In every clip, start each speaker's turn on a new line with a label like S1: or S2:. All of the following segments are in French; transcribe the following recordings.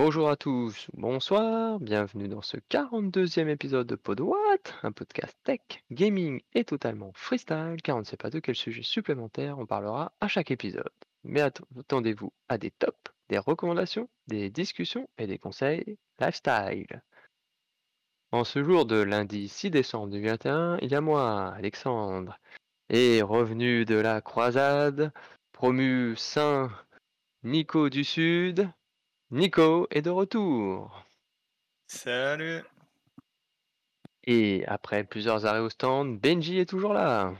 S1: Bonjour à tous, bonsoir, bienvenue dans ce 42e épisode de Podwatt, un podcast tech, gaming et totalement freestyle, car on ne sait pas de quel sujet supplémentaire on parlera à chaque épisode. Mais attendez-vous à des tops, des recommandations, des discussions et des conseils lifestyle. En ce jour de lundi 6 décembre 2021, il y a moi, Alexandre, et revenu de la croisade, promu Saint Nico du Sud, Nico est de retour.
S2: Salut.
S1: Et après plusieurs arrêts au stand, Benji est toujours là.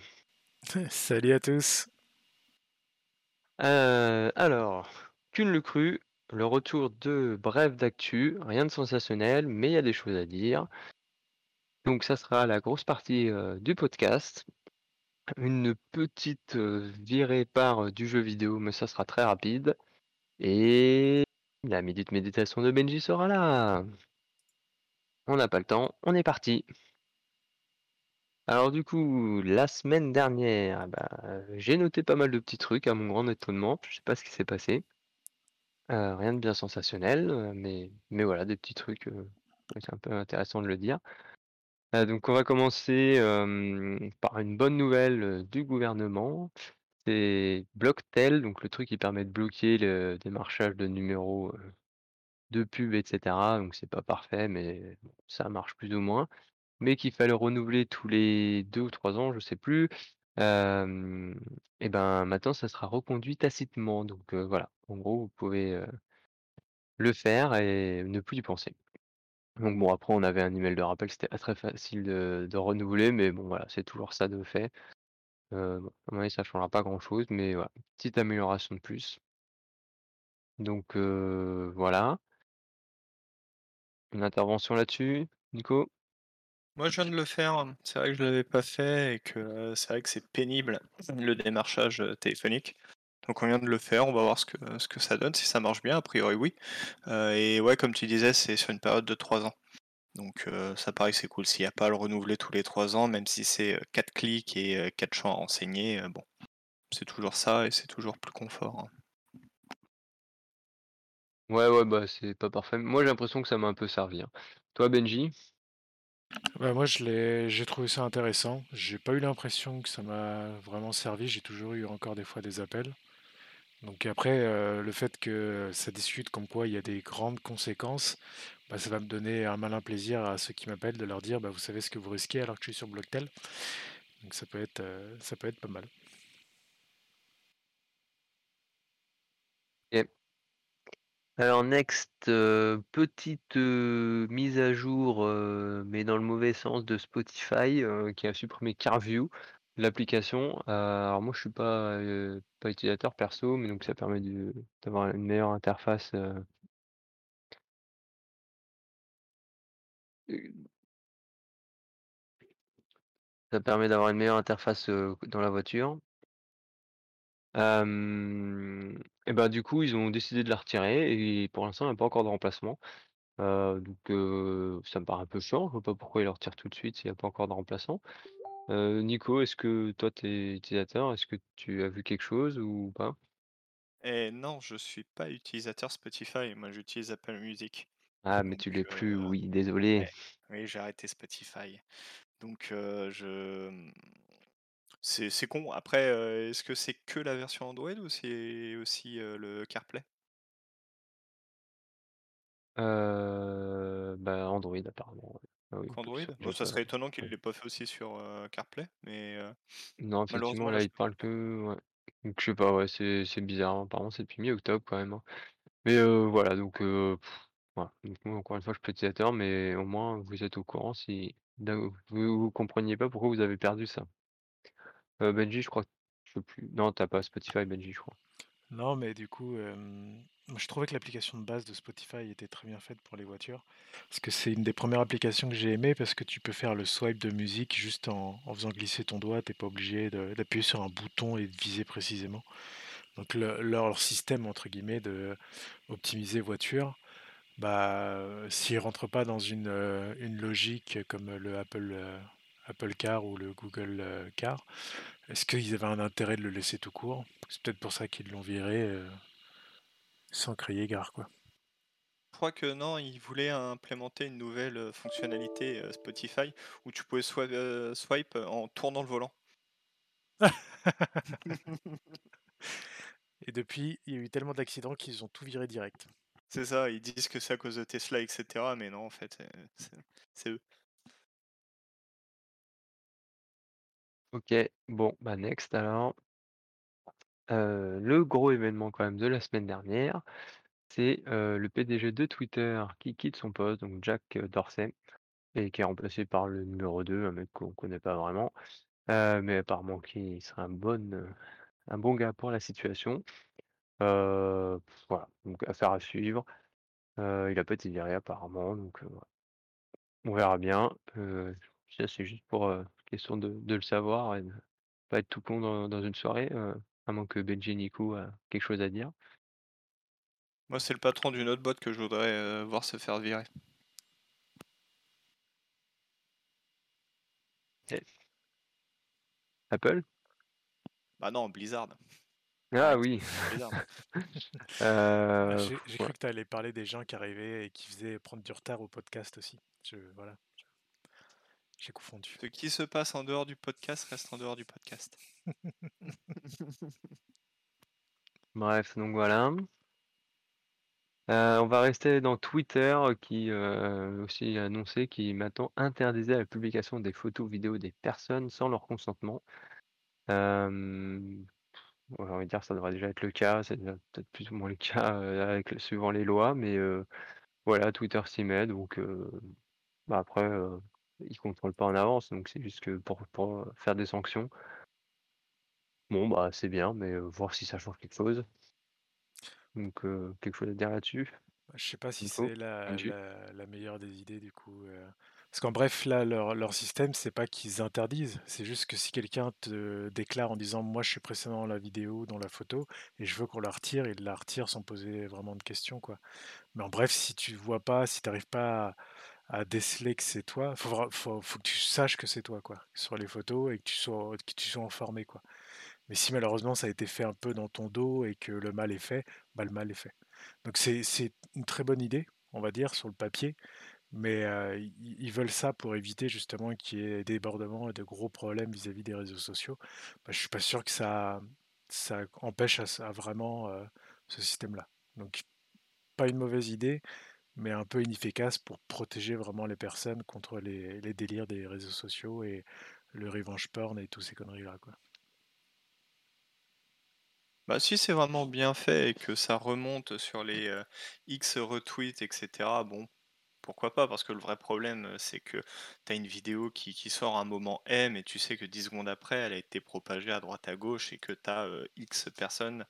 S3: Salut à tous.
S1: Euh, alors, Kun le cru, le retour de Bref d'actu, rien de sensationnel, mais il y a des choses à dire. Donc ça sera la grosse partie euh, du podcast. Une petite euh, virée par du jeu vidéo, mais ça sera très rapide. Et la minute méditation de Benji sera là. On n'a pas le temps, on est parti. Alors du coup, la semaine dernière, bah, j'ai noté pas mal de petits trucs à mon grand étonnement. Je sais pas ce qui s'est passé. Euh, rien de bien sensationnel, euh, mais, mais voilà, des petits trucs. Euh, c'est un peu intéressant de le dire. donc on va commencer par une bonne nouvelle du gouvernement. C'est Blocktel, donc le truc qui permet de bloquer le démarchage de numéros de pub, etc. Donc c'est pas parfait, mais ça marche plus ou moins. Mais qu'il fallait renouveler tous les deux ou trois ans, je sais plus. et ben maintenant ça sera reconduit tacitement. Donc voilà, en gros vous pouvez le faire et ne plus y penser. Donc bon après on avait un email de rappel, c'était très facile de, renouveler, mais bon voilà, c'est toujours ça de fait. Euh, ça changera pas grand chose, mais voilà, petite amélioration de plus. Donc voilà. Une intervention là-dessus, Nico?
S2: Moi, je viens de le faire. C'est vrai que je l'avais pas fait et que c'est vrai que c'est pénible le démarchage téléphonique. Donc on vient de le faire, on va voir ce que, ce que ça donne, si ça marche bien, a priori oui. et ouais, comme tu disais, c'est sur une période de 3 ans. Donc ça paraît que c'est cool. S'il n'y a pas à le renouveler tous les 3 ans, même si c'est 4 clics et 4 champs à renseigner, bon, c'est toujours ça et c'est toujours plus confort. Hein.
S1: Ouais, ouais, bah c'est pas parfait. Moi, j'ai l'impression que ça m'a un peu servi. Hein. Toi, Benji?
S3: Bah, moi, je l'ai, j'ai trouvé ça intéressant. J'ai pas eu l'impression que ça m'a vraiment servi. J'ai toujours eu encore des fois des appels. Donc après, euh, le fait que ça discute comme quoi il y a des grandes conséquences, bah, ça va me donner un malin plaisir à ceux qui m'appellent de leur dire, bah, vous savez ce que vous risquez alors que je suis sur Blocktel. Donc ça peut être, euh, ça peut être pas mal.
S1: Alors next, euh, petite euh, mise à jour, mais dans le mauvais sens de Spotify, qui a supprimé CarView, l'application. alors moi je suis pas utilisateur perso, mais donc ça permet d'avoir une meilleure interface. Ça permet d'avoir une meilleure interface dans la voiture. Et bah, du coup, ils ont décidé de la retirer et pour l'instant, il n'y a pas encore de remplacement. donc ça me paraît un peu chiant, je vois pas pourquoi ils le retirent tout de suite s'il n'y a pas encore de remplaçant. Nico, est-ce que toi tu es utilisateur? Est-ce que tu as vu quelque chose ou pas?
S2: Et non, je suis pas utilisateur Spotify, moi j'utilise Apple Music.
S1: Ah mais tu l'es plus, oui, désolé.
S2: oui, j'ai arrêté Spotify. Donc je c'est con. Après, est-ce que c'est que la version Android ou c'est aussi le CarPlay?
S1: Euh, bah, Android apparemment.
S2: Ah Android? Ça serait étonnant qu'il ne l'ait pas fait aussi sur CarPlay, mais
S1: Non, effectivement, là, il parle que. Ouais. Donc, je sais pas, ouais, c'est bizarre. Hein. Apparemment, c'est depuis mi-octobre quand même. Hein. Mais voilà, donc, voilà. encore une fois, je suis utilisateur, mais au moins, vous êtes au courant si vous, vous compreniez pas pourquoi vous avez perdu ça. Benji, je crois que je sais plus. Non, t'as pas Spotify, Benji, je crois.
S3: Non, mais du coup, je trouvais que l'application de base de Spotify était très bien faite pour les voitures. Parce que c'est une des premières applications que j'ai aimées parce que tu peux faire le swipe de musique juste en, faisant glisser ton doigt. T'es pas obligé d'appuyer sur un bouton et de viser précisément. Donc leur système, entre guillemets, de optimiser voiture, bah, s'il rentre pas dans une, une logique comme le Apple, Apple Car ou le Google Car, est-ce qu'ils avaient un intérêt de le laisser tout court? C'est peut-être pour ça qu'ils l'ont viré sans crier gare, quoi.
S2: crois que non, ils voulaient implémenter une nouvelle, fonctionnalité, Spotify où tu pouvais swipe en tournant le volant.
S3: Et depuis, il y a eu tellement d'accidents qu'ils ont tout viré direct.
S2: C'est ça, ils disent que c'est à cause de Tesla et cetera, mais non, en fait, c'est eux.
S1: OK, bon, bah, next alors. Heu, le gros événement quand même de la semaine dernière, c'est, heu, le PDG de Twitter qui quitte son poste, donc Jack, heu, Dorsey et qui est remplacé par le numéro 2, un mec qu'on connaît pas vraiment, mais apparemment qui serait un bon, un bon gars pour la situation. Heu, voilà, donc affaire à suivre. Heu, il a pas été viré apparemment, donc heu, voilà. On verra bien, heu, ça c'est juste pour, heu, question de de le savoir et de pas être tout con dans dans une soirée, heu, à moins que Benji Nico a quelque chose à dire.
S2: Moi, c'est le patron d'une autre boîte que je voudrais, heu, voir se faire virer.
S1: Et Apple?
S2: Bah non, Blizzard.
S1: Ah oui!
S3: Ah,
S1: Heu,
S3: j'ai
S1: ouais.
S3: cru que tu allais parler des gens qui arrivaient et qui faisaient prendre du retard au podcast aussi. Je voilà, j'ai confondu.
S2: Ce qui se passe en dehors du podcast reste en dehors du podcast.
S1: Bref, donc voilà. Heu, on va rester dans Twitter qui, heu, aussi a annoncé qu'il maintenant interdisait la publication des photos, vidéos des personnes sans leur consentement. Ouais, j'ai envie de dire ça devrait déjà être le cas, c'est déjà peut-être plus ou moins le cas, heu, avec suivant les lois, mais heu, voilà, Twitter s'y met donc heu, bah, après, heu, ils contrôlent pas en avance, donc c'est juste que pour pour, heu, faire des sanctions. Bon, bah, c'est bien, mais heu, voir si ça change quelque chose. Donc heu, quelque chose à dire là-dessus?
S3: Je sais pas si
S1: Nico?
S3: c'est la la la meilleure des idées du coup, heu, parce qu'en bref, là, leur leur système, c'est pas qu'ils interdisent, c'est juste que si quelqu'un te déclare en disant: «Moi, je suis précédent dans la vidéo, dans la photo et je veux qu'on la retire», ils la retirent sans poser vraiment de questions, quoi. Mais en bref, si tu vois pas, si tu arrives pas à déceler que c'est toi, faut faut faut que tu saches que c'est toi, quoi, sur les photos et que tu sois que tu sois informé, quoi. Mais si malheureusement ça a été fait un peu dans ton dos et que le mal est fait, bah, le mal est fait. Donc c'est une très bonne idée, on va dire, sur le papier, mais ils veulent ça pour éviter justement qu'il y ait débordements et de gros problèmes vis-à-vis des réseaux sociaux. Bah, je suis pas sûr que ça ça empêche à vraiment, ce système-là. Donc pas une mauvaise idée, mais un peu inefficace pour protéger vraiment les personnes contre les les délires des réseaux sociaux et le revenge porn et tous ces conneries-là.
S2: Bah, si c'est vraiment bien fait et que ça remonte sur les, X retweets et cetera, bon, pourquoi pas? Parce que le vrai problème, heu, c'est que tu as une vidéo qui sort à un moment M et tu sais que 10 secondes après, elle a été propagée à droite à gauche et que tu as, X personnes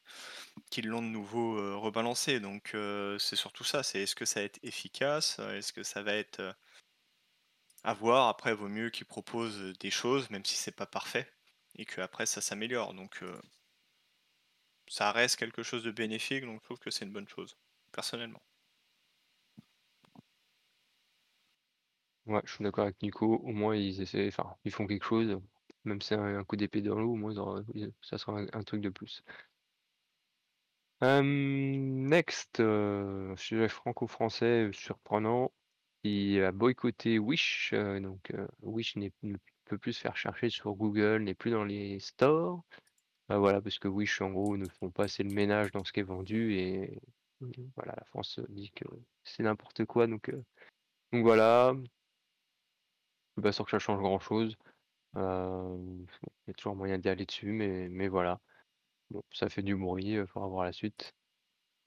S2: qui l'ont de nouveau, heu, rebalancée. Donc c'est surtout ça, c'est est-ce que ça va être efficace? Est-ce que ça va être, à voir. Après, vaut mieux qu'ils proposent, des choses, même si c'est pas parfait et qu'après ça s'améliore. Donc ça reste quelque chose de bénéfique, donc je trouve que c'est une bonne chose, personnellement.
S1: Ouais, je suis d'accord avec Nico. Au moins, ils essaient, enfin, ils font quelque chose, même si c'est un coup d'épée dans l'eau, au moins, ça sera un truc de plus. Next, heu, sujet franco-français, surprenant, qui a boycotté Wish, heu, donc heu, Wish ne peut plus se faire chercher sur Google, n'est plus dans les stores. Bah, voilà, parce que Wish, en gros, ne font pas assez le ménage dans ce qui est vendu et voilà, la France, dit que c'est n'importe quoi donc heu, donc voilà. Suis pas sûr que ça change grand chose. Hem, il y a toujours moyen d'y aller dessus, mais mais voilà. Bon, ça fait du bruit, heu, faudra voir la suite.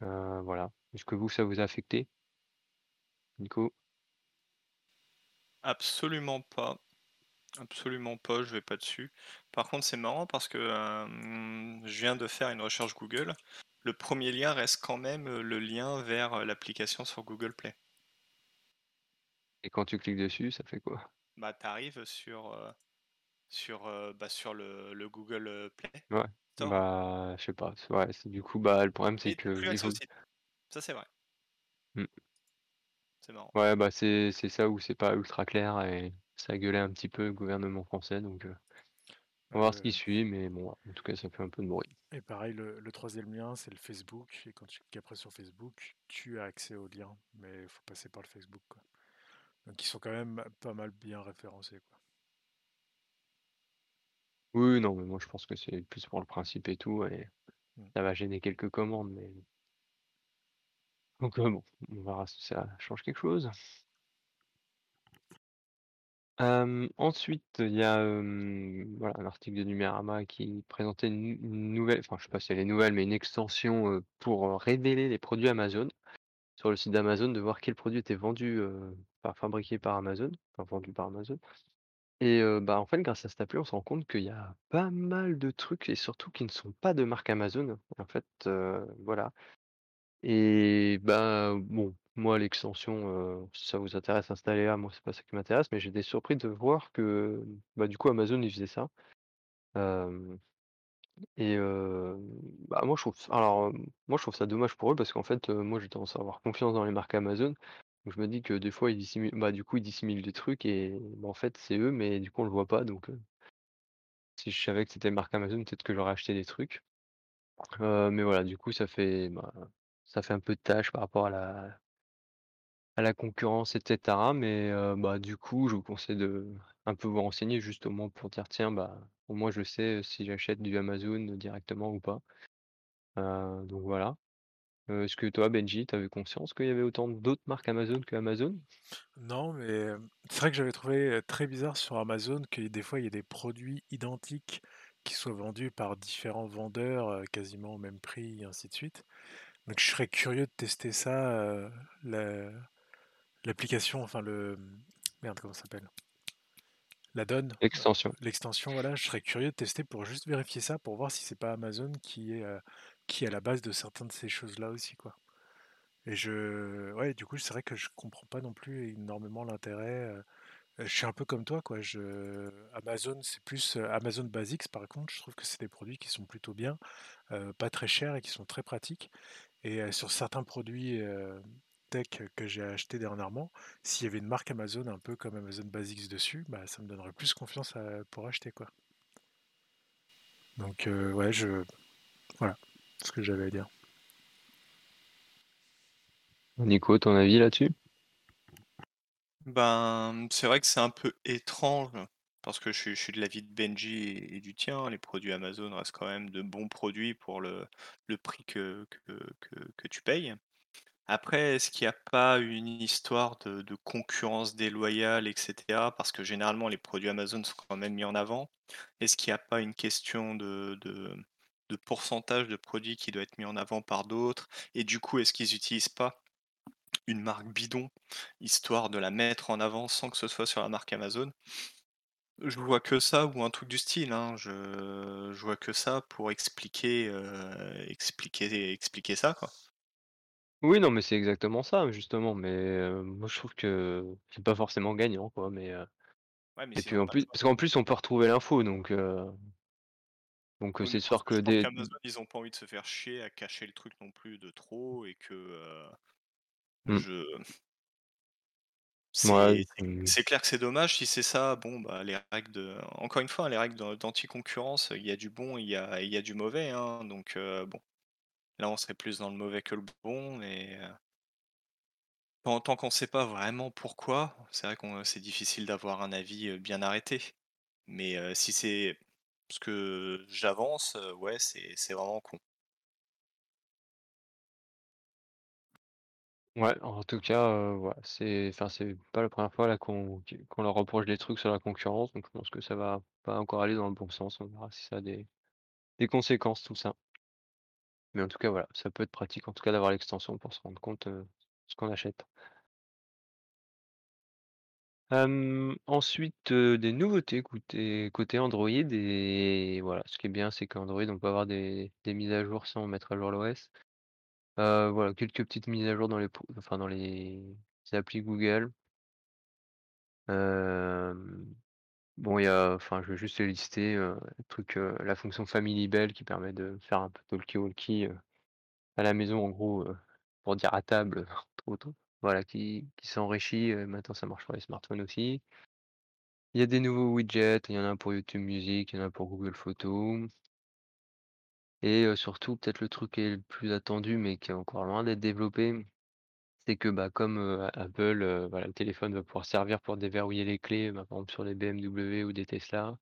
S1: Heu, voilà. Est-ce que vous, ça vous a affecté? Nico?
S2: Absolument pas, absolument pas, je vais pas dessus. Par contre, c'est marrant parce que, hem, je viens de faire une recherche Google. Le premier lien reste quand même, heu, le lien vers, heu, l'application sur Google Play.
S1: Et quand tu cliques dessus, ça fait quoi?
S2: Bah, tu arrives sur, heu, sur, heu, bah, sur le le Google, heu, Play
S1: Ouais,
S2: Store.
S1: bah, je sais pas, ouais, du coup, bah, le problème, c'est
S2: plus accès au site. Ça, c'est vrai.
S1: mmh.
S2: C'est marrant.
S1: Ouais, bah, c'est c'est ça où c'est pas ultra clair et ça gueulait un petit peu le gouvernement français donc On va voir ce qui suit, mais bon, en tout cas, ça fait un peu de bruit.
S3: et pareil, le le 3 lien, c'est le Facebook et quand tu cliques après sur Facebook, tu as accès au lien, mais il faut passer par le Facebook, quoi. Donc ils sont quand même pas mal bien référencés, quoi.
S1: Oui, non, mais moi, je pense que c'est plus pour le principe et tout et
S3: Mmh.
S1: ça va gêner quelques commandes, mais donc heu, bon, on verra si ça change quelque chose. Ensuite, il y a, voilà, un article de Numérama qui présentait une une nouvelle enfin, je sais pas si elle est nouvelle, mais une extension, pour, révéler les produits Amazon. Sur le site d'Amazon, de voir quel produit était vendu, fabriqué par Amazon, enfin vendu par Amazon et bah, en fait, grâce à cette appli, on se rend compte qu'il y a pas mal de trucs et surtout qui ne sont pas de marque Amazon. En fait, voilà et bah, bon, moi l'extension, si ça vous intéresse, installez-la, moi c'est pas ça qui m'intéresse, mais j'étais surpris de voir que, bah, du coup Amazon, il faisait ça. Et bah, moi je trouve alors, moi je trouve ça dommage pour eux parce qu'en fait, moi j'ai tendance à avoir confiance dans les marques Amazon. Donc je me dis que des fois ils dissimulent bah, du coup ils dissimulent des trucs et bah, en fait c'est eux, mais du coup on le voit pas donc heu, si je savais que c'était marque Amazon, peut-être que j'aurais acheté des trucs. Heu, mais voilà, du coup ça fait, bah, ça fait un peu de tâche par rapport à la à la concurrence et cetera. Mais heu, bah, du coup je vous conseille de un peu vous renseigner justement pour dire: «Tiens, bah, au moins je sais si j'achète du Amazon directement ou pas». Donc voilà. Heu, est-ce que toi, Benji, tu avais conscience qu'il y avait autant d'autres marques Amazon que Amazon?
S3: Non, mais hem, c'est vrai que j'avais trouvé, heu, très bizarre sur Amazon que des fois, il y a des produits identiques qui soient vendus par différents vendeurs, quasiment au même prix et ainsi de suite. Donc je serais curieux de tester ça, la l'application, enfin le, merde, comment ça s'appelle? La donne, heu,
S1: Extension.
S3: l'extension, voilà, je serais curieux de tester pour juste vérifier ça, pour voir si c'est pas Amazon qui est, qui est à la base de certaines de ces choses-là aussi, quoi. Et je ouais, du coup, c'est vrai que je comprends pas non plus énormément l'intérêt, je suis un peu comme toi, quoi. Je Amazon, c'est plus, Amazon Basics, par contre, je trouve que c'est des produits qui sont plutôt bien, pas très chers et qui sont très pratiques. Et sur certains produits, tech que j'ai achetés dernièrement, s'il y avait une marque Amazon un peu comme Amazon Basics dessus, bah, ça me donnerait plus confiance pour acheter, quoi. Donc ouais, je voilà, ce que j'avais à dire.
S1: Nico, ton avis là-dessus?
S2: Ben, c'est vrai que c'est un peu étrange, parce que je suis je suis de l'avis de Benji et et du tien. Les produits Amazon restent quand même de bons produits pour le le prix que que que que tu payes. Après, est-ce qu'il y a pas une histoire de de concurrence déloyale et cetera? Parce que généralement les produits Amazon sont quand même mis en avant. Est-ce qu'il y a pas une question de de de pourcentage de produits qui doit être mis en avant par d'autres? Et du coup, est-ce qu'ils utilisent pas une marque bidon, histoire de la mettre en avant sans que ce soit sur la marque Amazon? Je vois que ça ou un truc du style, hein. Je je vois que ça pour expliquer, heu, expliquer expliquer ça, quoi.
S1: Oui, non, mais c'est exactement ça, justement, mais heu, moi je trouve que c'est pas forcément gagnant, quoi, mais heu
S2: Ouais, mais
S1: et puis en plus parce qu'en plus on peut retrouver l'info donc heu donc
S2: Oui,
S1: c'est
S2: mais
S1: sûr
S2: que
S1: que des
S2: ils ont pas envie de se faire chier à cacher le truc non plus de trop et que, heu,
S1: mmh,
S2: je c'est clair que c'est dommage. Si c'est ça, bon, bah, les règles de encore une fois, les règles d'an d'anticoncurrence, il y a du bon, il y a il y a du mauvais, hein, donc heu, bon, là, on serait plus dans le mauvais que le bon et heu, tant qu'on sait pas vraiment pourquoi, c'est vrai qu'on c'est difficile d'avoir un avis, heu, bien arrêté. Mais si c'est que j'avance, ouais, c'est vraiment con.
S1: ouais, en tout cas, ouais, c'est pas la première fois qu'on qu qu'on leur reproche des trucs sur la concurrence, donc je pense que ça va pas encore aller dans le bon sens. On verra si ça a des des conséquences tout ça. Mais en tout cas, voilà, ça peut être pratique en tout cas d'avoir l'extension pour se rendre compte, heu, ce qu'on achète. Ensuite, des nouveautés côté Android et voilà, ce qui est bien, c'est qu'Android, on peut avoir des mises à jour sans mettre à jour l'OS. Voilà, quelques petites mises à jour dans les applis Google. Bon, il y a enfin, je vais juste lister, truc, la fonction Family Bell qui permet de faire un peu talkie-walkie, à la maison en gros, pour dire à table, entre. Voilà, qui s'enrichit, maintenant ça marche sur les smartphones aussi. Il y a des nouveaux widgets, il y en a un pour YouTube Music, il y en a pour Google Photos. Et surtout peut-être le truc qui est le plus attendu, mais qui est encore loin d'être développé, c'est que, bah, comme, Apple, voilà, le téléphone va pouvoir servir pour déverrouiller les clés, bah, par exemple sur les BMW ou des Tesla.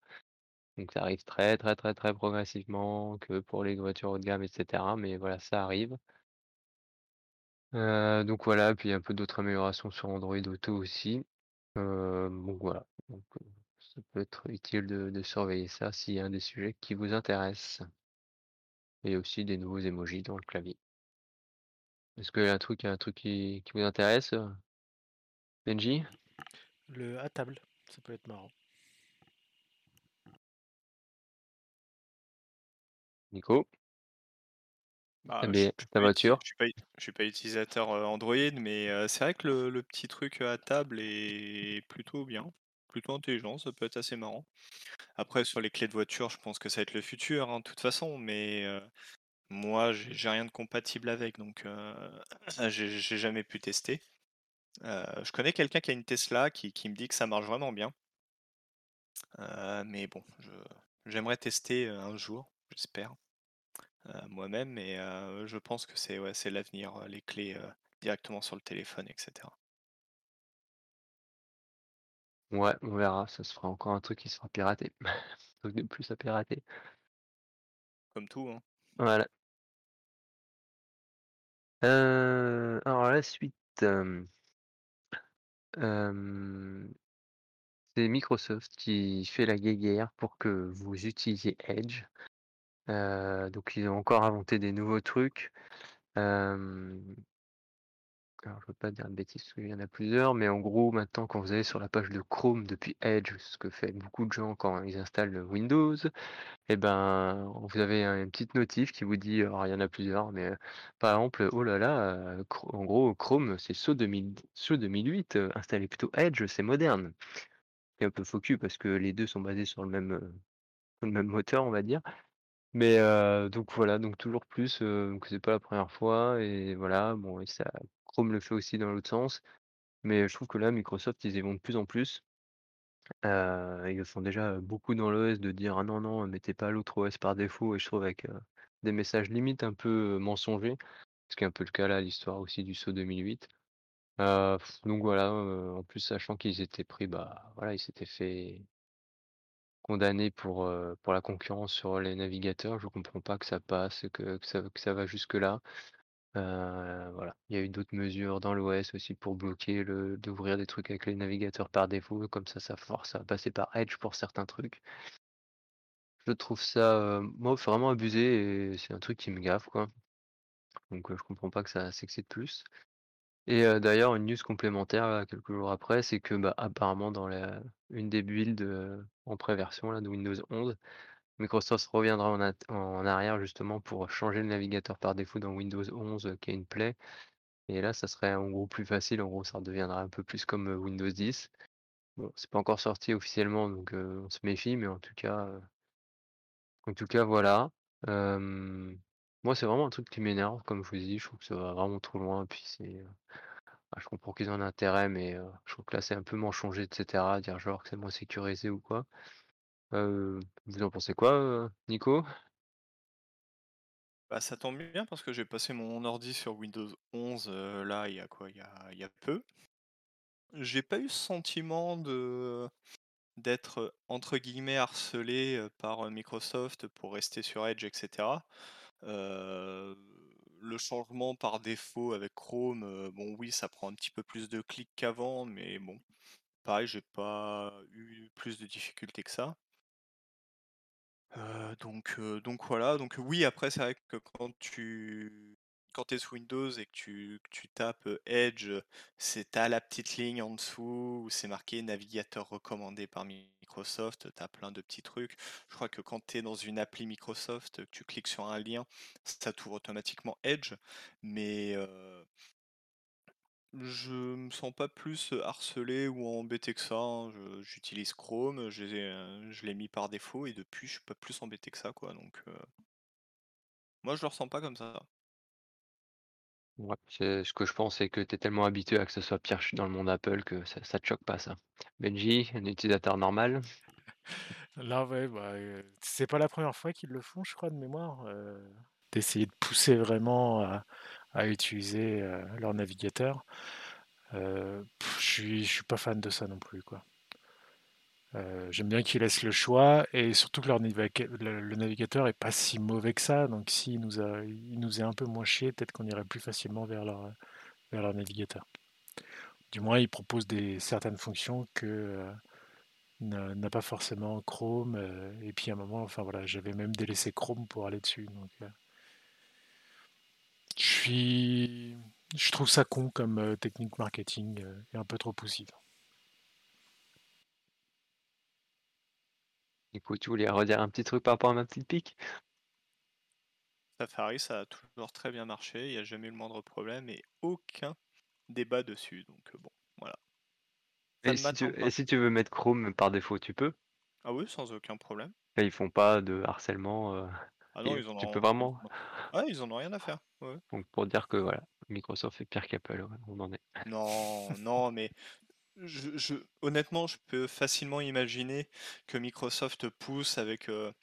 S1: Donc ça arrive très, très, très, très progressivement que pour les voitures haut de gamme et cetera, mais voilà, ça arrive. Heu, donc voilà, puis un peu d'autres améliorations sur Android Auto aussi. Heu, donc voilà, donc heu, ça peut être utile de de surveiller ça s'il y a un des sujets qui vous intéresse. Et aussi des nouveaux emojis dans le clavier. Est-ce qu'il y a un truc un truc qui qui vous intéresse, heu? Benji?
S3: Le à table, ça peut être marrant.
S1: Nico?
S2: Bah, je suis
S1: ta
S2: pas
S1: voiture?
S2: je suis pas je suis pas utilisateur, Android, mais c'est vrai que le le petit truc, à table est plutôt bien, plutôt intelligent, ça peut être assez marrant. Après sur les clés de voiture, je pense que ça va être le futur, hein, de toute façon, mais moi j'ai j'ai rien de compatible avec, donc j'ai j'ai jamais pu tester. Je connais quelqu'un qui a une Tesla qui qui me dit que ça marche vraiment bien. Mais bon, je j'aimerais tester, un jour, j'espère, heu, moi-même, mais heu, je pense que c'est ouais, c'est l'avenir, heu, les clés, directement sur le téléphone et cetera.
S1: Ouais, on verra, ça se fera encore un truc qui sera piraté. Truc de plus à pirater.
S2: Comme tout, hein.
S1: Voilà. Alors la suite, c'est Microsoft qui fait la guéguerre pour que vous utilisiez Edge. Heu, donc ils ont encore inventé des nouveaux trucs. Hem alors je veux pas dire de bêtises parce qu'il y en a plusieurs, mais en gros maintenant quand vous allez sur la page de Chrome depuis Edge, ce que fait beaucoup de gens quand ils installent Windows, et ben vous avez un une petite notif qui vous dit alors il y en a plusieurs, mais, heu, par exemple, oh là là, Chro en gros Chrome c'est saut 2000 saut 2008, heu, installez plutôt Edge, c'est moderne. C'est un peu cul parce que les 2 sont basés sur le même moteur on va dire. Mais, donc voilà, donc toujours plus, heu, donc c'est pas la première fois et voilà, bon ça Chrome le fait aussi dans l'autre sens. Mais je trouve que là, Microsoft, ils y vont de plus en plus. Ils le font déjà, beaucoup dans l'OS de dire: «Ah non, non, mettez pas l'autre OS par défaut» et je trouve avec, des messages limite un peu, mensongers, ce qui est un peu le cas là, l'histoire aussi du saut 2008. Heu, donc voilà, en plus sachant qu'ils étaient pris, bah, voilà, ils s'étaient fait condamner pour, pour la concurrence sur les navigateurs. Je comprends pas que ça passe, que que ça que ça va jusque-là. Voilà, il y a eu d'autres mesures dans l'OS aussi pour bloquer le d'ouvrir des trucs avec les navigateurs par défaut, comme ça, ça force à passer par Edge pour certains trucs. Je trouve ça, vraiment abusé et c'est un truc qui me gaffe, quoi. Donc je comprends pas que ça s'excite plus et d'ailleurs une news complémentaire quelques jours après, c'est que, bah, apparemment dans la une des builds, en pré-version là de Windows 11, Microsoft reviendra en arrière justement pour changer le navigateur par défaut dans Windows 11, heu, qui est une plaie Et là, ça serait en gros plus facile, en gros ça redeviendra un peu plus comme, Windows 10. Bon, c'est pas encore sorti officiellement donc on se méfie, mais en tout cas, en tout cas voilà. Moi c'est vraiment un truc qui m'énerve, comme je vous dit, je trouve que ça va vraiment trop loin, puis c'est, bah, je comprends qu'ils ont un intérêt, mais je trouve que là c'est un peu mensonger et cetera, dire genre que c'est moins sécurisé ou quoi. Vous en pensez quoi, Nico?
S2: Bah, ça tombe bien parce que j'ai passé mon ordi sur Windows 11, heu, là, il y a quoi? Il y a y a peu. J'ai pas eu ce sentiment de d'être, entre guillemets «harcelé», par, Microsoft pour rester sur Edge et cetera. Le changement par défaut avec Chrome, bon oui, ça prend un petit peu plus de clics qu'avant, mais bon, pareil, j'ai pas eu plus de difficultés que ça. Donc donc voilà, donc oui, après c'est vrai que quand tu quand tu es sous Windows et que tu tapes, heu, Edge, heu, c'est tu la petite ligne en dessous où c'est marqué navigateur recommandé par Microsoft, tu as plein de petits trucs. Je crois que quand tu es dans une appli Microsoft, que tu cliques sur un lien, ça t'ouvre automatiquement Edge, mais heu je me sens pas plus, harcelé ou embêté que ça, hein. J'utilise Chrome, je l'ai mis par défaut et depuis je suis pas plus embêté que ça, moi je le ressens pas comme ça.
S1: Ce que je pense, c'est que tu es tellement habitué à que ce soit pire dans le monde Apple que ça ça te choque pas ça. Benji, un utilisateur normal?
S3: Là, ouais, bah, heu, c'est pas la première fois qu'ils le font, je crois, de mémoire, heu, d'essayer de pousser vraiment à utiliser, heu, leur navigateur. Je suis pas fan de ça non plus, quoi. Heu, j'aime bien qu'ils laissent le choix et surtout que leur le navigateur est pas si mauvais que ça, donc s'il nous a nous faisait un peu moins chier, peut-être qu'on irait plus facilement vers leur, vers leur navigateur. Du moins, ils proposent des certaines fonctions que, heu, n'a pas forcément Chrome, heu et puis à un moment, enfin voilà, j'avais même délaissé Chrome pour aller dessus, donc je suis je trouve ça con comme, technique marketing, et un peu trop poussive.
S1: Écoute, tu voulais redire un petit truc par rapport à ma petite pique?
S2: Safari, ça a toujours très bien marché, il y a jamais eu le moindre problème et aucun débat dessus, donc heu, bon, voilà.
S1: Et si tu
S2: m'attend
S1: et
S2: pas.
S1: si tu veux mettre Chrome par défaut, tu peux?
S2: Ah oui, sans aucun problème.
S1: Et ils font pas de harcèlement, heu
S2: Ah non, ils en
S1: tu peux
S2: ont ils
S1: vraiment?
S2: en ont ouais, ils en ont rien à faire, ouais.
S1: Donc pour dire que voilà, Microsoft est pire qu'Apple, on en est.
S2: Non, non, mais honnêtement, je peux facilement imaginer que Microsoft pousse avec, heu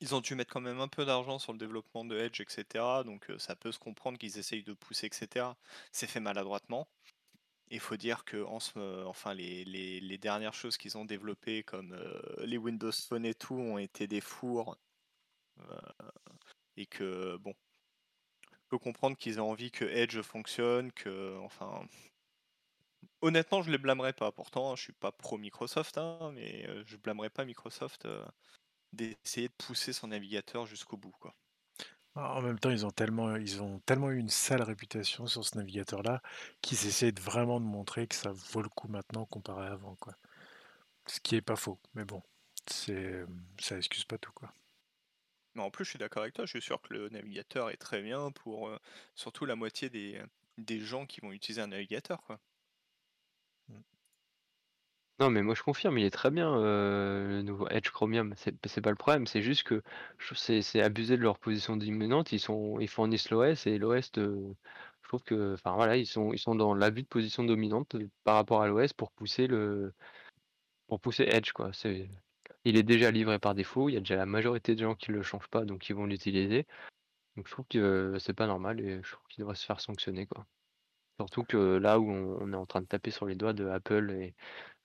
S2: ils ont dû mettre quand même un peu d'argent sur le développement de Edge et cetera, donc heu, ça peut se comprendre qu'ils essayent de pousser et cetera. C'est fait maladroitement. Il faut dire qu'en ce enfin les dernières choses qu'ils ont développées comme, heu, les Windows Phone et tout ont été des fours, et que bon je peux comprendre qu'ils aient envie que Edge fonctionne, que enfin honnêtement, je les blâmerais pas. Pourtant, je suis pas pro Microsoft, hein, mais je blâmerais pas Microsoft, d'essayer de pousser son navigateur jusqu'au bout, quoi.
S3: En en même temps, ils ont tellement ils ont tellement eu une sale réputation sur ce navigateur-là, qu'ils essaient de vraiment de montrer que ça vaut le coup maintenant comparé à avant, quoi. Ce qui est pas faux, mais bon, c'est, ça excuse pas tout, quoi.
S2: Mais en plus, je suis d'accord avec toi, je suis sûr que le navigateur est très bien pour, surtout la moitié des, des gens qui vont utiliser un navigateur, quoi.
S3: Mmh.
S1: Non, mais moi je confirme, il est très bien, heu, le nouveau Edge Chromium, c'est pas le problème, c'est juste que c'est abuser de leur position dominante. Ils sont ils fournissent l'OS et l'OS je trouve que enfin voilà, ils sont ils sont dans l'abus de position dominante, par rapport à l'OS pour pousser le pour pousser Edge quoi. Il est déjà livré par défaut, il y a déjà la majorité des gens qui le changent pas, donc ils vont l'utiliser. Donc je trouve que c'est pas normal et je trouve qu'il devrait se faire sanctionner quoi. Surtout que là où on on est en train de taper sur les doigts de Apple et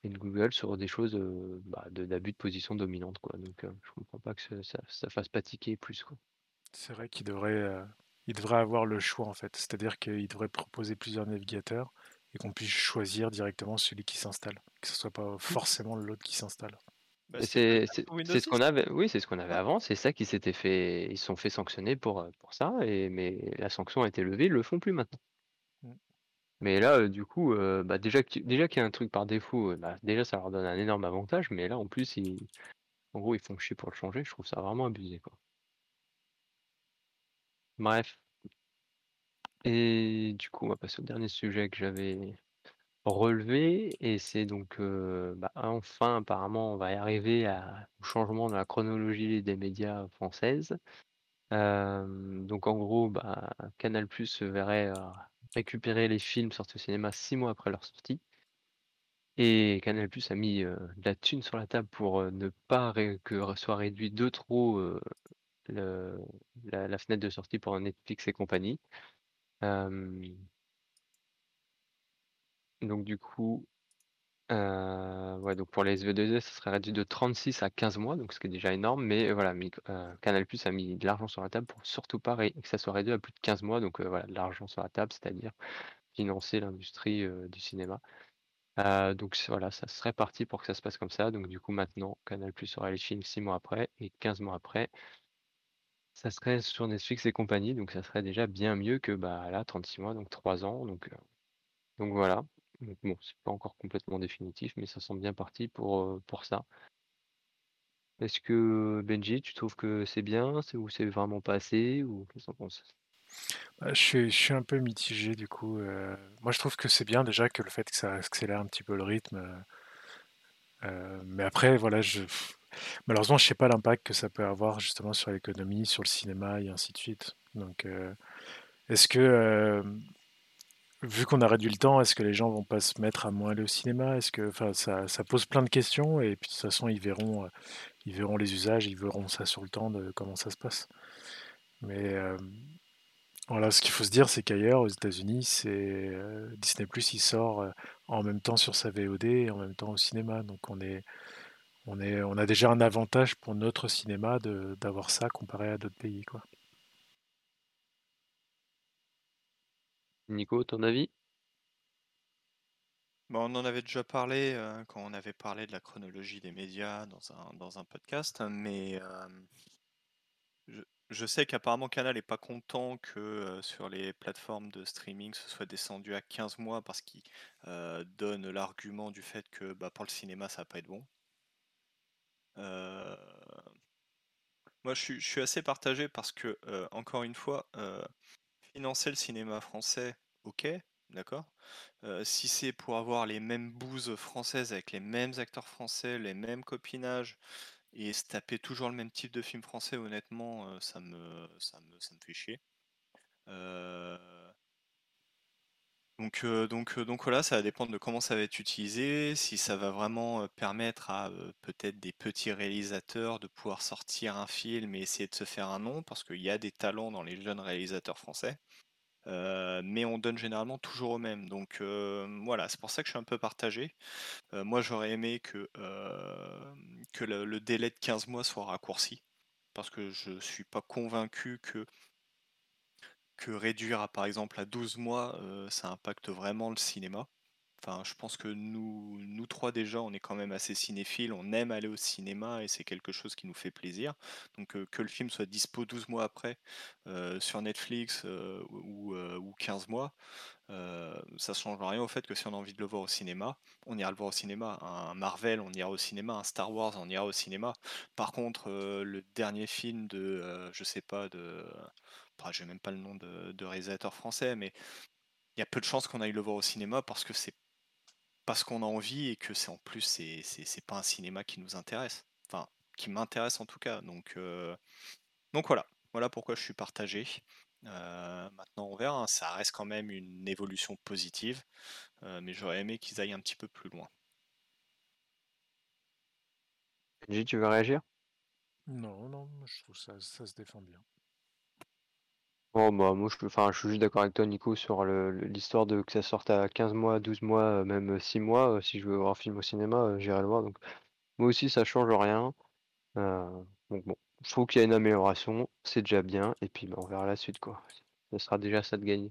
S1: et de Google sur des choses, heu, bah, de d'abus de position dominante, quoi, donc heu, je comprends pas que ça ça fasse pas tiquer plus, quoi.
S3: C'est vrai qu'ils devraient, heu, ils devraient avoir le choix, en fait. C'est-à-dire qu'ils devraient proposer plusieurs navigateurs et qu'on puisse choisir directement celui qui s'installe, que ce soit pas
S1: Mmh.
S3: forcément l'autre qui s'installe.
S2: Bah,
S1: c'est ce
S2: 10?
S1: qu'on avait oui, c'est ce qu'on avait avant, c'est ça qui s'était fait ils se sont fait sanctionner pour, pour ça et mais la sanction a été levée, ils le font plus maintenant. Mais là, heu, du coup, heu, bah, déjà déjà qu'il y a un truc par défaut, heu, bah, déjà ça leur donne un énorme avantage, mais là en plus ils en gros, ils font chier pour le changer, je trouve ça vraiment abusé, quoi. Bref. Et du coup, on va passer au dernier sujet que j'avais relevé et c'est donc, bah, enfin apparemment on va y arriver à au changement dans la chronologie des médias françaises. Donc en gros, Canal+ se verrait, récupérer les films sortis au cinéma 6 mois après leur sortie et Canal+ a mis, heu, de la thune sur la table pour, heu, ne pas que soit réduit de trop, le la la fenêtre de sortie pour Netflix et compagnie. Donc du coup, heu, ouais, donc pour les SVOD, ça serait réduit de 36 à 15 mois, donc ce qui est déjà énorme, mais voilà, mic heu, Canal+ a mis de l'argent sur la table pour surtout pas que ça soit réduit à plus de 15 mois, donc heu, voilà, de l'argent sur la table, c'est-à-dire financer l'industrie, du cinéma. Donc voilà, ça serait parti pour que ça se passe comme ça, donc du coup maintenant, Canal+ aurait les films 6 mois après et 15 mois après ça serait sur Netflix et compagnie, donc ça serait déjà bien mieux que, bah, là 36 mois, donc 3 ans, donc voilà. Bon, c'est pas encore complètement définitif, mais ça semble bien parti pour, pour ça. Est-ce que Benji, tu trouves que c'est bien? Ou c'est vraiment pas assez? Ou qu'est-ce?
S3: Bah, je suis un peu mitigé du coup, moi je trouve que c'est bien déjà que le fait que ça accélère un petit peu le rythme, mais après voilà, je malheureusement, je sais pas l'impact que ça peut avoir justement sur l'économie, sur le cinéma et ainsi de suite, donc est-ce que, vu qu'on a réduit le temps, est-ce que les gens vont pas se mettre à moins aller au cinéma? Est-ce que enfin, ça ça pose plein de questions et puis de toute façon, ils verront, ils verront les usages, ils verront ça sur le temps de comment ça se passe. Mais, voilà, ce qu'il faut se dire, c'est qu'ailleurs, aux États-Unis, c'est, Disney+ il sort, en même temps sur sa VOD et en même temps au cinéma. Donc on est on est on a déjà un avantage pour notre cinéma d'avoir ça comparé à d'autres pays, quoi.
S1: Nico, ton avis?
S2: Bah, on en avait déjà parlé, quand on avait parlé de la chronologie des médias dans un podcast, mais, je sais qu'apparemment Canal est pas content que, sur les plateformes de streaming, ce soit descendu à 15 mois parce qu'ils, donnent l'argument du fait que, bah, pour le cinéma, ça va pas être bon. moi je suis assez partagé parce que, encore une fois, financer le cinéma français, OK, d'accord. si c'est pour avoir les mêmes bouses françaises avec les mêmes acteurs français, les mêmes copinages et se taper toujours le même type de film français, honnêtement, ça me ça me ça me fait chier. Donc, donc, donc voilà, ça va dépendre de comment ça va être utilisé, si ça va vraiment permettre à peut-être des petits réalisateurs de pouvoir sortir un film et essayer de se faire un nom, parce qu'il y a des talents dans les jeunes réalisateurs français. mais on donne généralement toujours au même. Donc voilà, c'est pour ça que je suis un peu partagé. moi, j'aurais aimé que, que le, le, délai de 15 mois soit raccourci, parce que je ne suis pas convaincu que que réduire à par exemple à 12 mois, ça impacte vraiment le cinéma. Enfin, je pense que nous, nous trois déjà, on est quand même assez cinéphiles, on aime aller au cinéma et c'est quelque chose qui nous fait plaisir. Donc que le film soit dispo 12 mois après sur Netflix ou, ou 15 mois, ça change rien au fait que si on a envie de le voir au cinéma, on ira le voir au cinéma. Un Marvel, on ira au cinéma. Un Star Wars, on ira au cinéma. Par contre, le dernier film de, je sais pas, de je n'ai même pas le nom de, réalisateur français, mais il y a peu de chances qu'on aille le voir au cinéma parce que c'est parce qu'on a envie et que c'est en plus c'est, c'est, pas un cinéma qui nous intéresse. Enfin, qui m'intéresse en tout cas. Donc, euh, donc voilà. Voilà pourquoi je suis partagé. Euh, maintenant on verra, hein. ça reste quand même une évolution positive, euh, mais j'aurais aimé qu'ils aillent un petit peu plus loin.
S1: Benji, tu veux réagir?
S3: Non, non, je trouve ça, ça se défend bien.
S1: Bon, bah, moi, je, je suis juste d'accord avec toi, Nico, sur l'histoire de que ça sorte à 15 mois, 12 mois, euh, même 6 mois. Euh, si je veux voir un film au cinéma, euh, j'irai le voir. Donc, moi aussi, ça change rien. donc, bon, je qu'il y a une amélioration, c'est déjà bien. Et puis, bah, on verra la suite, quoi. Sera déjà ça de gagner.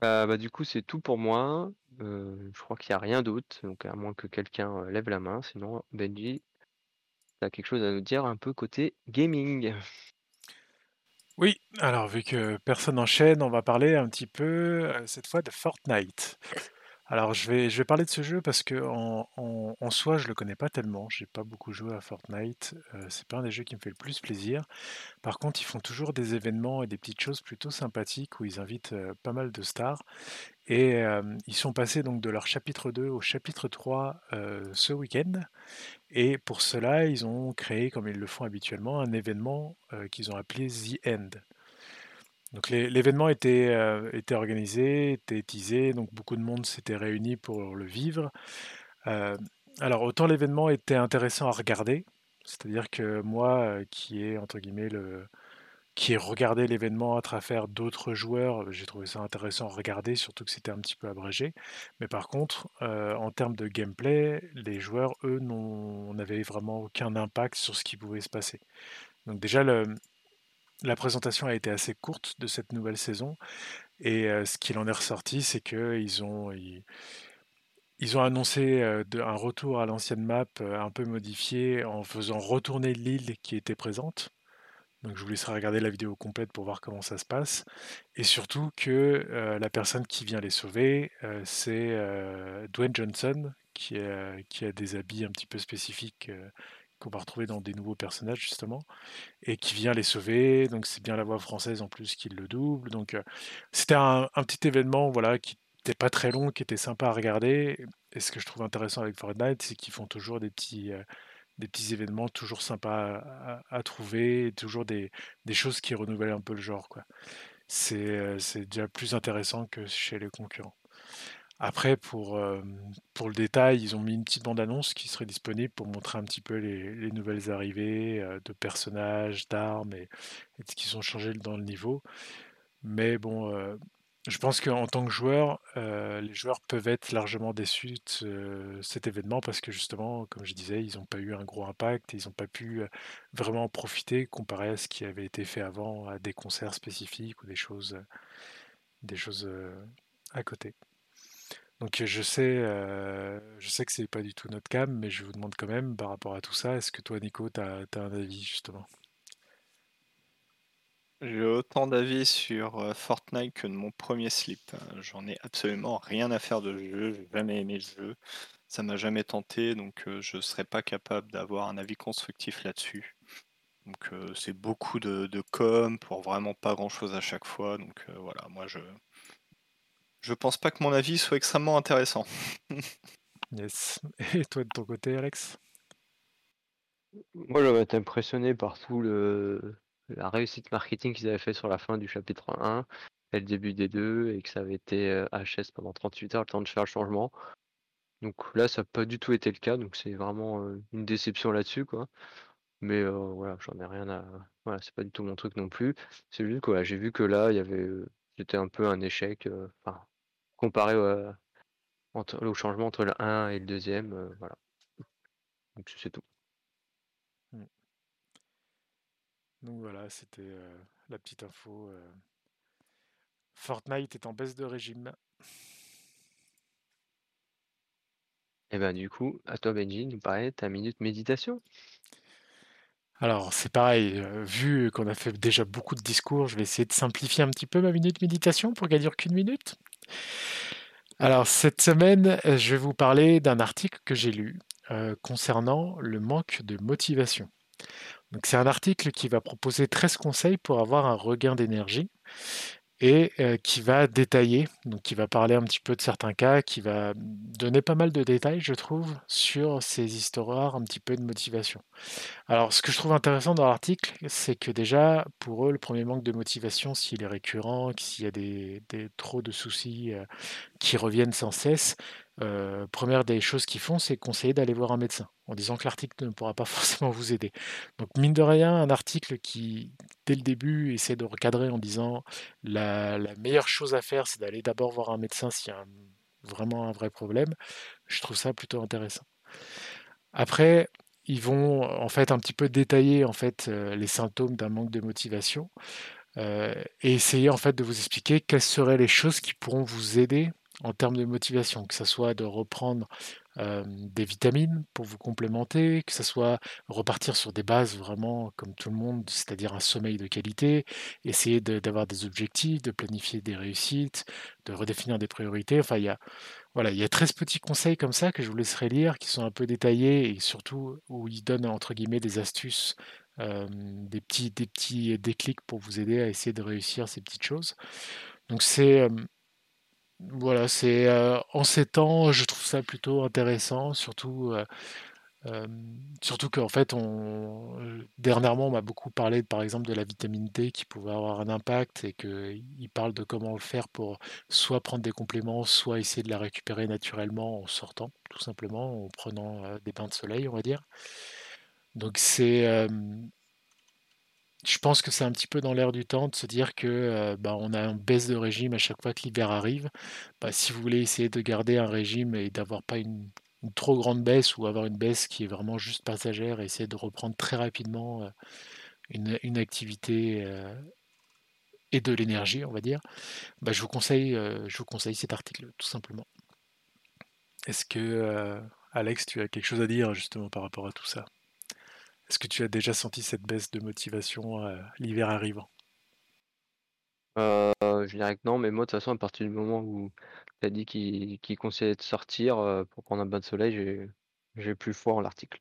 S1: bah, du coup, c'est tout pour moi. je crois qu'il n'y a rien d'autre. Donc, à moins que quelqu'un lève la main. Sinon, Benji, tu as quelque chose à nous dire un peu côté gaming?
S3: Oui, alors vu que personne enchaîne, on va parler un petit peu cette fois de Fortnite. Alors je vais, je vais parler de ce jeu parce que en, en, soi je le connais pas tellement, j'ai pas beaucoup joué à Fortnite, c'est pas un des jeux qui me fait le plus plaisir. Par contre ils font toujours des événements et des petites choses plutôt sympathiques où ils invitent pas mal de stars et ils sont passés donc de leur chapitre 2 au chapitre 3 ce week-end et pour cela, ils ont créé, comme ils le font habituellement, un événement qu'ils ont appelé The End. Donc l'événement était, était organisé, était teasé, donc beaucoup de monde s'était réuni pour le vivre. Alors autant l'événement était intéressant à regarder, c'est-à-dire que moi, qui est entre guillemets le, qui ai regardé l'événement à travers d'autres joueurs, j'ai trouvé ça intéressant à regarder, surtout que c'était un petit peu abrégé. Mais par contre, en termes de gameplay, les joueurs, eux, n'avaient vraiment aucun impact sur ce qui pouvait se passer. Donc déjà, la présentation a été assez courte de cette nouvelle saison, et ce qu'il en est ressorti, c'est qu'ils ont... Ils, ont annoncé un retour à l'ancienne map un peu modifiée en faisant retourner l'île qui était présente. Donc je vous laisserai regarder la vidéo complète pour voir comment ça se passe. Et surtout que la personne qui vient les sauver, c'est Dwayne Johnson, qui, qui, a des habits un petit peu spécifiques qu'on va retrouver dans des nouveaux personnages justement, et qui vient les sauver. Donc c'est bien la voix française en plus qui le double. Donc c'était un, petit événement voilà, qui n'était pas très long, qui était sympa à regarder. Et ce que je trouve intéressant avec Fortnite, c'est qu'ils font toujours des petits des petits événements toujours sympas à, trouver, toujours des, des, choses qui renouvellent un peu le genre. Quoi. C'est, c'est déjà plus intéressant que chez les concurrents. Après, pour, pour le détail, ils ont mis une petite bande-annonce qui serait disponible pour montrer un petit peu les, nouvelles arrivées de personnages, d'armes et, et ce qu'ils ont changé dans le niveau. Mais bon, je pense qu'en tant que joueur, les joueurs peuvent être largement déçus de cet événement parce que justement, comme je disais, ils n'ont pas eu un gros impact ils n'ont pas pu vraiment en profiter comparé à ce qui avait été fait avant, à des concerts spécifiques ou des choses, des choses à côté. Donc je sais, je sais que c'est pas du tout notre cam, mais je vous demande quand même par rapport à tout ça, est-ce que toi Nico, tu as, un avis justement?
S2: J'ai autant d'avis sur Fortnite que de mon premier slip. Hein. J'en ai absolument rien à faire de ce jeu, j'ai jamais aimé le jeu, ça m'a jamais tenté, donc je serais pas capable d'avoir un avis constructif là-dessus. Donc c'est beaucoup de, de com pour vraiment pas grand-chose à chaque fois, donc voilà, moi je je pense pas que mon avis soit extrêmement intéressant.
S3: yes. Et toi de ton côté, Alex?
S1: Moi, j'avais été impressionné par tout le la réussite marketing qu'ils avaient fait sur la fin du chapitre 1 et le début des deux, et que ça avait été HS pendant 38 heures, le temps de faire le changement. Donc là, ça n'a pas du tout été le cas, donc c'est vraiment une déception là-dessus, quoi. Mais voilà, j'en ai rien à. Voilà, c'est pas du tout mon truc non plus. C'est juste que j'ai vu que là, il y avait. C'était un peu un échec. Enfin, comparé au changement entre le 1 et le deuxième, voilà. Donc c'est tout.
S3: Donc voilà, c'était la petite info. Fortnite est en baisse de régime.
S1: Et ben du coup, à toi Benji, nous paraît ta minute méditation.
S3: Alors c'est pareil, vu qu'on a fait déjà beaucoup de discours, je vais essayer de simplifier un petit peu ma minute méditation pour qu'elle dure qu'une minute. Alors cette semaine, je vais vous parler d'un article que j'ai lu concernant le manque de motivation. Donc c'est un article qui va proposer 13 conseils pour avoir un regain d'énergie et qui va détailler, donc qui va parler un petit peu de certains cas, qui va donner pas mal de détails, je trouve, sur ces histoires un petit peu de motivation. Alors, ce que je trouve intéressant dans l'article, c'est que déjà, pour eux, le premier manque de motivation, s'il est récurrent, s'il y a des, trop de soucis qui reviennent sans cesse, euh, première des choses qu'ils font, c'est conseiller d'aller voir un médecin, en disant que l'article ne pourra pas forcément vous aider. Donc mine de rien, un article qui, dès le début, essaie de recadrer en disant la, meilleure chose à faire, c'est d'aller d'abord voir un médecin s'il y a vraiment un vrai problème, je trouve ça plutôt intéressant. Après, ils vont en fait un petit peu détailler en fait euh, les symptômes d'un manque de motivation euh, et essayer en fait de vous expliquer quelles seraient les choses qui pourront vous aider en termes de motivation, que ce soit de reprendre des vitamines pour vous complémenter, que ce soit repartir sur des bases vraiment comme tout le monde, c'est-à-dire un sommeil de qualité, essayer d'avoir des objectifs, de planifier des réussites, de redéfinir des priorités. Enfin, il y a, voilà, il y a 13 petits conseils comme ça que je vous laisserai lire, qui sont un peu détaillés et surtout où ils donnent entre guillemets des astuces, des, petits, des petits déclics pour vous aider à essayer de réussir ces petites choses. Donc c'est voilà, c'est, en ces temps, je trouve ça plutôt intéressant, surtout, surtout qu'en fait, on dernièrement, on m'a beaucoup parlé, par exemple, de la vitamine D qui pouvait avoir un impact et qu'il parle de comment le faire pour soit prendre des compléments, soit essayer de la récupérer naturellement en sortant, tout simplement, en prenant, des bains de soleil, on va dire. Donc c'est, je pense que c'est un petit peu dans l'air du temps de se dire que euh, bah, on a une baisse de régime à chaque fois que l'hiver arrive. Bah, si vous voulez essayer de garder un régime et d'avoir pas une, trop grande baisse ou avoir une baisse qui est vraiment juste passagère et essayer de reprendre très rapidement euh, une, activité euh, et de l'énergie, on va dire, bah, je, vous conseille, je vous conseille cet article tout simplement. Est-ce que Alex, tu as quelque chose à dire justement par rapport à tout ça? Est-ce que tu as déjà senti cette baisse de motivation euh, l'hiver arrivant?
S1: Euh, je dirais que non, mais moi, de toute façon, à partir du moment où tu as dit qu'il conseillait de sortir euh, pour prendre un bain de soleil, j'ai plus foi en l'article.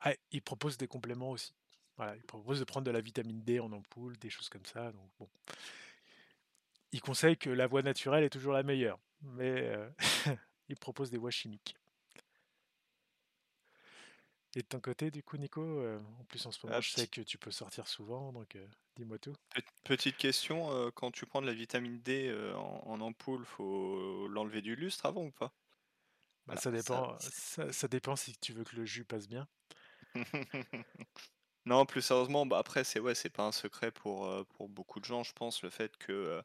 S3: Ah, il propose des compléments aussi. Voilà, il propose de prendre de la vitamine D en ampoule, des choses comme ça. Donc bon. Il conseille que la voie naturelle est toujours la meilleure, mais il propose des voies chimiques. Et de ton côté, du coup, Nico, heu, en plus en ce moment,
S2: Ah,
S3: je sais que tu peux sortir souvent, donc heu, dis-moi tout.
S2: Pe petite question, heu, quand tu prends de la vitamine D, en en ampoule, faut l'enlever du lustre avant ou pas?
S3: Bah,
S2: Voilà,
S3: ça dépend ça dépend si tu veux que le jus passe bien.
S2: non, plus sérieusement, bah, après c'est ouais, pas un secret pour, beaucoup de gens, je pense, le fait que,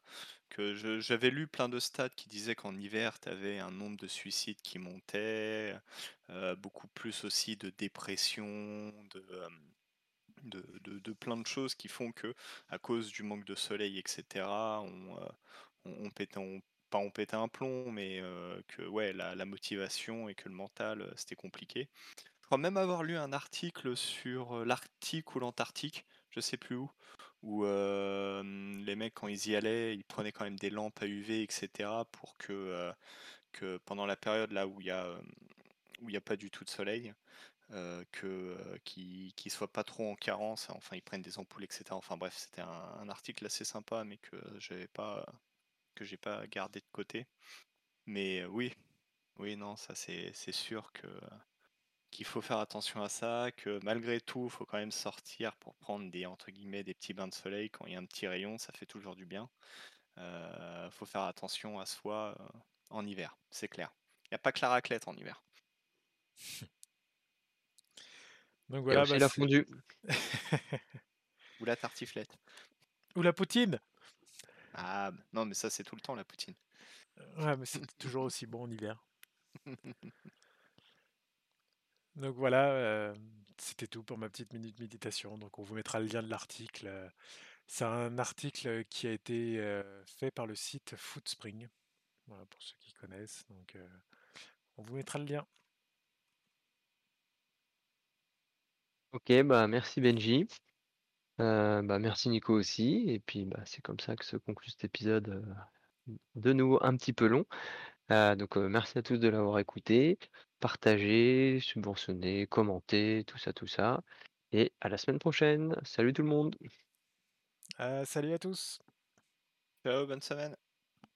S2: j'avais lu plein de stats qui disaient qu'en hiver, tu avais un nombre de suicides qui montait, beaucoup plus aussi de dépression, de, de plein de choses qui font que, à cause du manque de soleil et cetera, on, pétait pas on pétait un plomb, mais que ouais, la motivation et que le mental, c'était compliqué. Crois même avoir lu un article sur, l'Arctique ou l'Antarctique, je sais plus où, où, les mecs quand ils y allaient, ils prenaient quand même des lampes à UV et cetera pour que, que pendant la période là où il y a, où a pas du tout de soleil, que, qu'ils qu'ils soient pas trop en carence, enfin ils prennent des ampoules et cetera. Enfin bref, c'était un un article assez sympa mais que j'avais pas que j'ai pas gardé de côté. Mais oui, oui, non, ça c'est sûr que qu'il faut faire attention à ça, que malgré tout, faut quand même sortir pour prendre des entre guillemets «des petits bains de soleil» quand il y a un petit rayon, ça fait toujours du bien. Heu, faut faire attention à soi, heu, en hiver, c'est clair. Il y a pas que la raclette en hiver.
S3: Donc
S1: Il
S3: voilà, bah,
S1: la fondue.
S2: Ou la tartiflette.
S3: ou la poutine!
S2: Ah, non, mais ça, c'est tout le temps la poutine.
S3: Ouais, mais c'est toujours aussi bon en hiver. Donc voilà, c'était tout pour ma petite minute méditation. Donc on vous mettra le lien de l'article, c'est un article, qui a été, fait par le site Foodspring. Voilà, pour ceux qui connaissent, donc on vous mettra le lien.
S1: OK, bah, merci Benji. Bah, merci Nico aussi et puis, bah, c'est comme ça que se conclut cet épisode, de nouveau un petit peu long. Heu, donc merci à tous de l'avoir écouté, partagé, subventionné, commenté, tout ça, tout ça et à la semaine prochaine. Salut tout le monde!
S3: Heu, salut à tous!
S2: Ciao, bonne semaine.